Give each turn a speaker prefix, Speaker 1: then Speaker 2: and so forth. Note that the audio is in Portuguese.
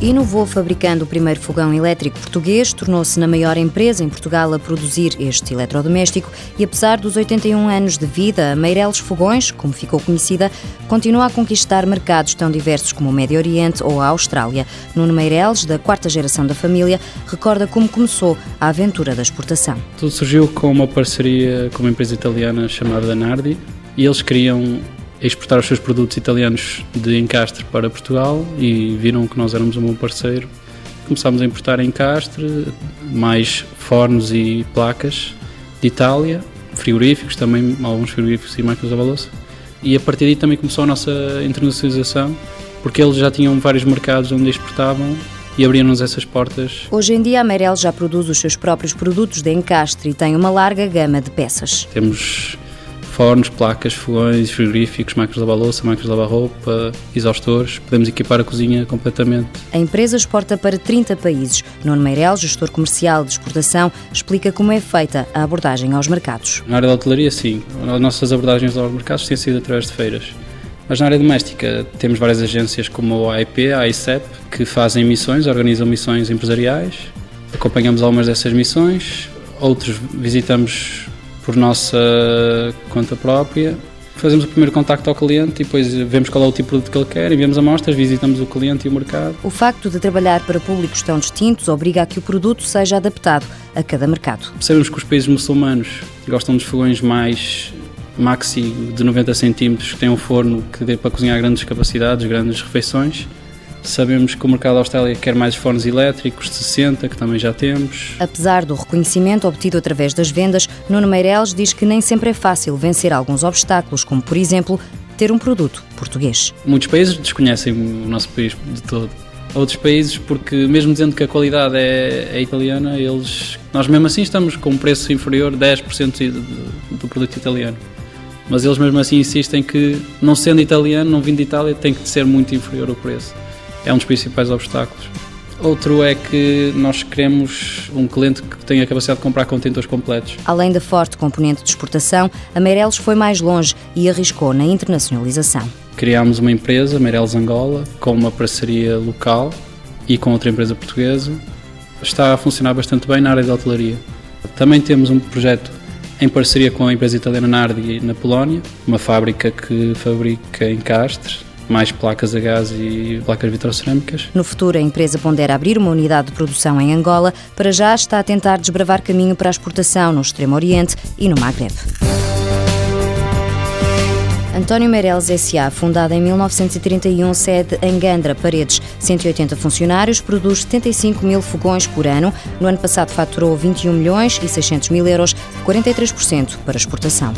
Speaker 1: Inovou fabricando o primeiro fogão elétrico português, tornou-se na maior empresa em Portugal a produzir este eletrodoméstico e, apesar dos 81 anos de vida, a Meireles Fogões, como ficou conhecida, continua a conquistar mercados tão diversos como o Médio Oriente ou a Austrália. Nuno Meireles, da quarta geração da família, recorda como começou a aventura da exportação.
Speaker 2: Tudo surgiu com uma parceria com uma empresa italiana chamada Nardi e eles queriam exportar os seus produtos italianos de encastre para Portugal e viram que nós éramos um bom parceiro. Começámos a importar encastre, mais fornos e placas de Itália, frigoríficos também, alguns frigoríficos e máquinas de louça. E a partir daí também começou a nossa internacionalização, porque eles já tinham vários mercados onde exportavam e abriram-nos essas portas.
Speaker 1: Hoje em dia a Meirel já produz os seus próprios produtos de encastre e tem uma larga gama de peças.
Speaker 2: Temos fornos, placas, fogões, frigoríficos, máquinas de lavar louça, máquinas de lavar roupa, exaustores. Podemos equipar a cozinha completamente.
Speaker 1: A empresa exporta para 30 países. Nuno Meirel, gestor comercial de exportação, explica como é feita a abordagem aos mercados.
Speaker 2: Na área da hotelaria, sim. As nossas abordagens aos mercados têm sido através de feiras. Mas na área doméstica temos várias agências como a AIP, a ICEP, que fazem missões, organizam missões empresariais. Acompanhamos algumas dessas missões, outros visitamos por nossa conta própria. Fazemos o primeiro contacto ao cliente e depois vemos qual é o tipo de produto que ele quer, enviamos amostras, visitamos o cliente e o mercado.
Speaker 1: O facto de trabalhar para públicos tão distintos obriga a que o produto seja adaptado a cada mercado.
Speaker 2: Sabemos que os países muçulmanos gostam dos fogões mais maxi de 90 centímetros que têm um forno que dê para cozinhar grandes capacidades, grandes refeições Sabemos que o mercado da Austrália quer mais fones elétricos de 60, que também já temos.
Speaker 1: Apesar do reconhecimento obtido através das vendas, Nuno Meireles diz que nem sempre é fácil vencer alguns obstáculos, como, por exemplo, ter um produto português.
Speaker 2: Muitos países desconhecem o nosso país de todo. Outros países, porque mesmo dizendo que a qualidade é, é italiana, eles, nós mesmo assim estamos com um preço inferior 10% do produto italiano. Mas eles mesmo assim insistem que, não sendo italiano, não vindo de Itália, tem que ser muito inferior o preço é um dos principais obstáculos. Outro é que nós queremos um cliente que tenha a capacidade de comprar contentores completos.
Speaker 1: Além da forte componente de exportação, a Meireles foi mais longe e arriscou na internacionalização.
Speaker 2: Criámos uma empresa, Meireles Angola, com uma parceria local e com outra empresa portuguesa. Está a funcionar bastante bem na área da hotelaria. Também temos um projeto em parceria com a empresa italiana Nardi na Polónia, uma fábrica que fabrica encastres mais placas a gás e placas vitrocerâmicas.
Speaker 1: No futuro, a empresa pondera abrir uma unidade de produção em Angola. Para já está a tentar desbravar caminho para a exportação no Extremo Oriente e no Maghreb. António Meireles S.A., fundada em 1931, sede em Gandra, Paredes, 180 funcionários, produz 75 mil fogões por ano. No ano passado faturou 21 milhões e 600 mil euros, 43% para exportação.